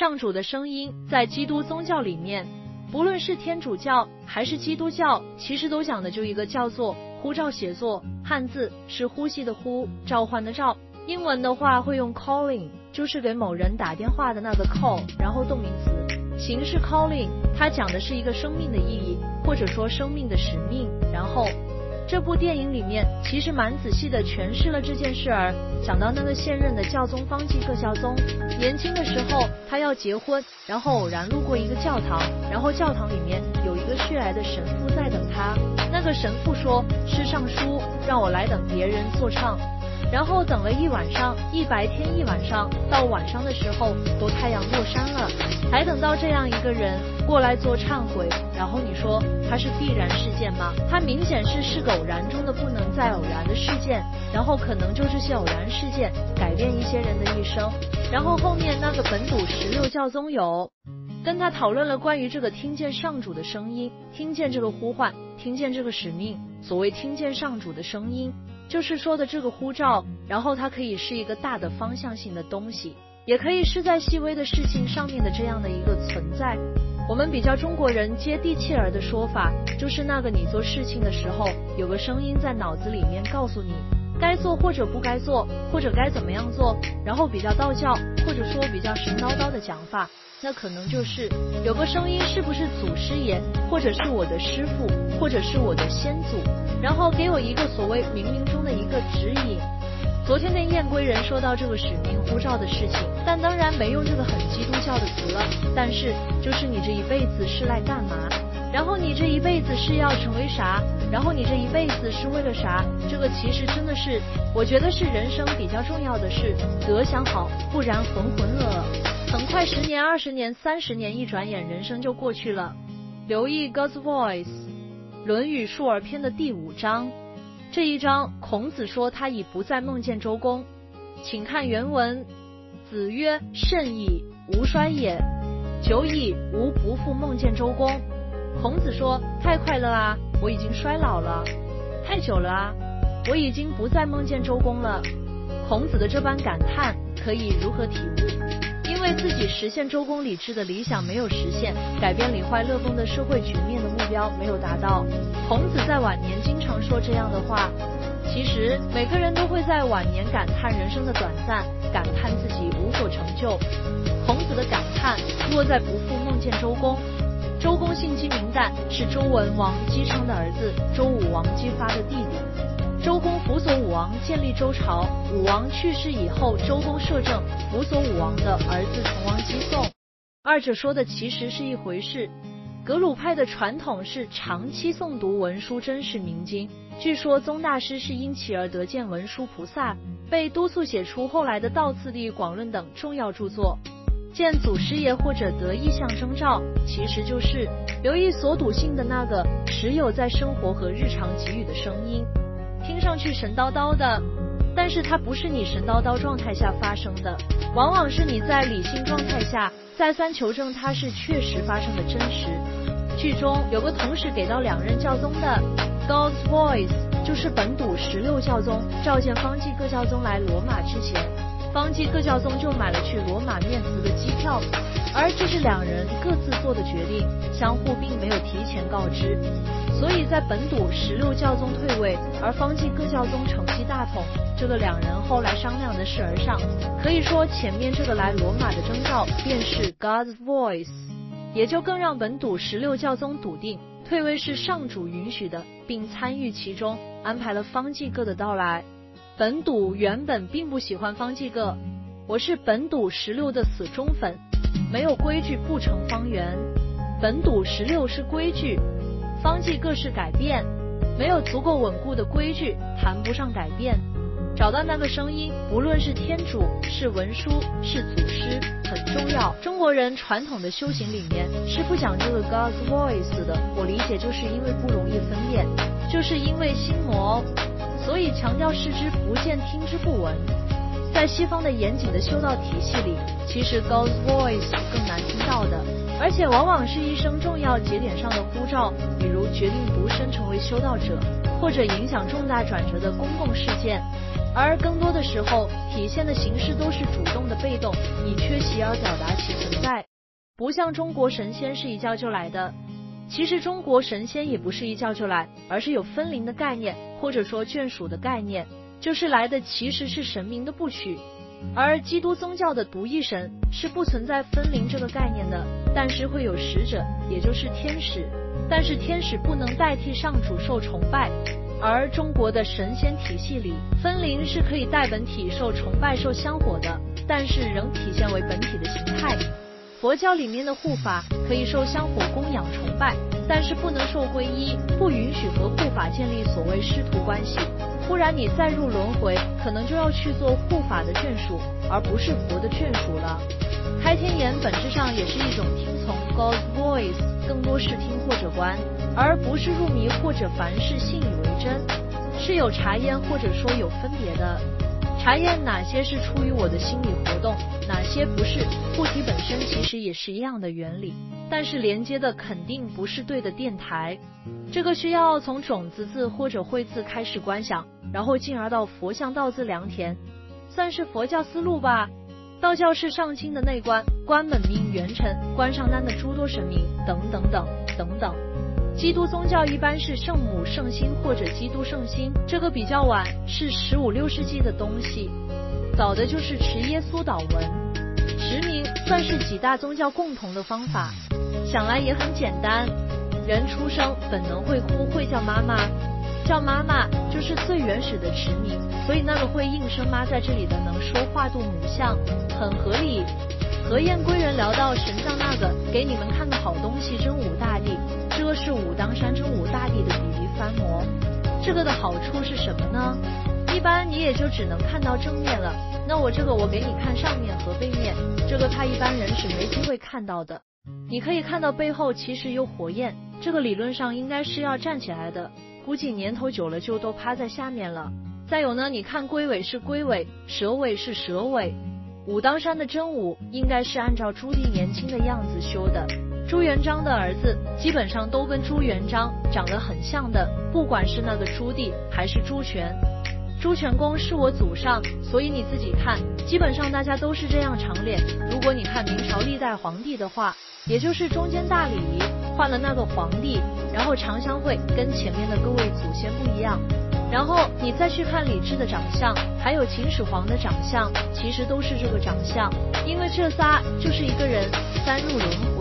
上主的声音在基督宗教里面，不论是天主教还是基督教，其实都讲的就一个叫做呼召写作，汉字是呼吸的呼，召唤的召。英文的话会用 calling，就是给某人打电话的那个 call，然后动名词，形式 calling，它讲的是一个生命的意义，或者说生命的使命。然后这部电影里面其实蛮仔细的诠释了这件事儿，讲到那个现任的教宗方济各教宗，年轻的时候他要结婚，然后偶然路过一个教堂，然后教堂里面有一个血癌的神父在等他，那个神父说是上书让我来等别人做唱。然后等了一晚上，一白天一晚上，到晚上的时候都太阳落山了，才等到这样一个人过来做忏悔。然后你说他是必然事件吗？他明显是是个偶然中的不能再偶然的事件。然后可能就这些偶然事件改变一些人的一生。然后后面那个本笃十六教宗有跟他讨论了关于这个听见上主的声音，听见这个呼唤，听见这个使命。所谓听见上主的声音。就是说的这个呼召，然后它可以是一个大的方向性的东西，也可以是在细微的事情上面的这样的一个存在。我们比较中国人接地气儿的说法，就是那个你做事情的时候，有个声音在脑子里面告诉你该做或者不该做，或者该怎么样做。然后比较道教或者说比较神叨叨的讲法，那可能就是有个声音是不是祖师爷，或者是我的师傅，或者是我的先祖。然后给我一个所谓冥冥中的一个指引。昨天那燕归人说到这个使命呼召的事情，但当然没用这个很基督教的词了。但是就是你这一辈子是来干嘛？然后你这一辈子是要成为啥？然后你这一辈子是为了啥？这个其实真的是，我觉得是人生比较重要的事，得想好，不然浑浑噩噩。很快十年、二十年、三十年，一转眼人生就过去了。留意 God's Voice。《论语述而篇》的第五章，这一章孔子说他已不再梦见周公，请看原文。子曰：“甚矣，吾衰也。久矣，吾不复梦见周公。”孔子说：“太快了啊，我已经衰老了；太久了啊，我已经不再梦见周公了。”孔子的这般感叹，可以如何体悟？为自己实现周公礼制的理想没有实现，改变李坏乐风的社会局面的目标没有达到。孔子在晚年经常说这样的话。其实每个人都会在晚年感叹人生的短暂，感叹自己无所成就。孔子的感叹落在不复梦见周公。周公姓姬名旦，是周文王姬昌的儿子，周武王姬发的弟弟。周公辅佐武王建立周朝，武王去世以后，周公摄政，辅佐武王的儿子成王姬宋。二者说的其实是一回事。格鲁派的传统是长期诵读文书真实明经，据说宗大师是因其而得见文殊菩萨，被督促写出后来的《道次第广论》等重要著作。见祖师爷或者得意象征兆，其实就是留意所笃信的那个持有在生活和日常给予的声音。听上去神叨叨的，但是它不是你神叨叨状态下发生的，往往是你在理性状态下再三求证它是确实发生的真实。剧中有个同时给到两任教宗的 God's Voice，就是本笃十六教宗召见方济各教宗来罗马之前，方济各教宗就买了去罗马面辞的机票，而这是两人各自做的决定，相互并没有提前告知。所以在本笃十六教宗退位，而方济各教宗承继大统，这个两人后来商量的事而上，可以说前面这个来罗马的征兆便是 God's voice，也就更让本笃十六教宗笃定退位是上主允许的，并参与其中，安排了方济各的到来。本笃原本并不喜欢方济各，我是本笃十六的死忠粉，没有规矩不成方圆，本笃十六是规矩。方济各式改变，没有足够稳固的规矩，谈不上改变。找到那个声音，不论是天主、是文书、是祖师，很重要。中国人传统的修行里面是不讲这个 God's voice 的，我理解就是因为不容易分辨，就是因为心魔，所以强调视之不见，听之不闻。在西方的严谨的修道体系里，其实 God's voice 更难听到的。而且往往是一生重要节点上的呼召，比如决定独身成为修道者，或者影响重大转折的公共事件。而更多的时候体现的形式都是主动的被动，以缺席而表达其存在，不像中国神仙是一叫就来的。其实中国神仙也不是一叫就来，而是有分灵的概念，或者说眷属的概念，就是来的其实是神明的不许。而基督宗教的独一神是不存在分灵这个概念的，但是会有使者，也就是天使，但是天使不能代替上主受崇拜。而中国的神仙体系里，分灵是可以代本体受崇拜、受香火的，但是仍体现为本体的形态。佛教里面的护法可以受香火供养崇拜，但是不能受皈依，不允许和护法建立所谓师徒关系，不然你再入轮回，可能就要去做护法的眷属，而不是佛的眷属了。开天眼本质上也是一种听从 God's voice，更多是听或者观。而不是入迷或者凡事信以为真，是有查验或者说有分别的。查验哪些是出于我的心理活动，哪些不是。物体本身其实也是一样的原理，但是连接的肯定不是对的电台。这个需要从种子字或者会字开始观想，然后进而到佛像道字良田，算是佛教思路吧。道教是上清的内观，观本命元辰，观上丹的诸多神明等等等等等。基督宗教一般是圣母圣心或者基督圣心，这个比较晚，是十五六世纪的东西。早的就是持耶稣祷文，实名算是几大宗教共同的方法。想来也很简单，人出生本能会哭会叫妈妈，叫妈妈就是最原始的持名，所以那个会应声妈在这里的能说话度母像，很合理。何燕归人聊到神像那个，给你们看个好东西，真武大帝。这是武当山真武大帝的比例翻模，这个的好处是什么呢？一般你也就只能看到正面了。那我这个我给你看上面和背面，这个他一般人是没机会看到的。你可以看到背后其实有火焰，这个理论上应该是要站起来的，估计年头久了就都趴在下面了。再有呢，你看龟尾是龟尾，蛇尾是蛇尾，武当山的真武应该是按照朱棣年轻的样子修的。朱元璋的儿子基本上都跟朱元璋长得很像的，不管是那个朱棣还是朱权。朱全公是我祖上，所以你自己看，基本上大家都是这样长脸。如果你看明朝历代皇帝的话，也就是中间大礼仪换了那个皇帝，然后长相会跟前面的各位祖先不一样。然后你再去看李治的长相，还有秦始皇的长相，其实都是这个长相，因为这仨就是一个人三入轮回。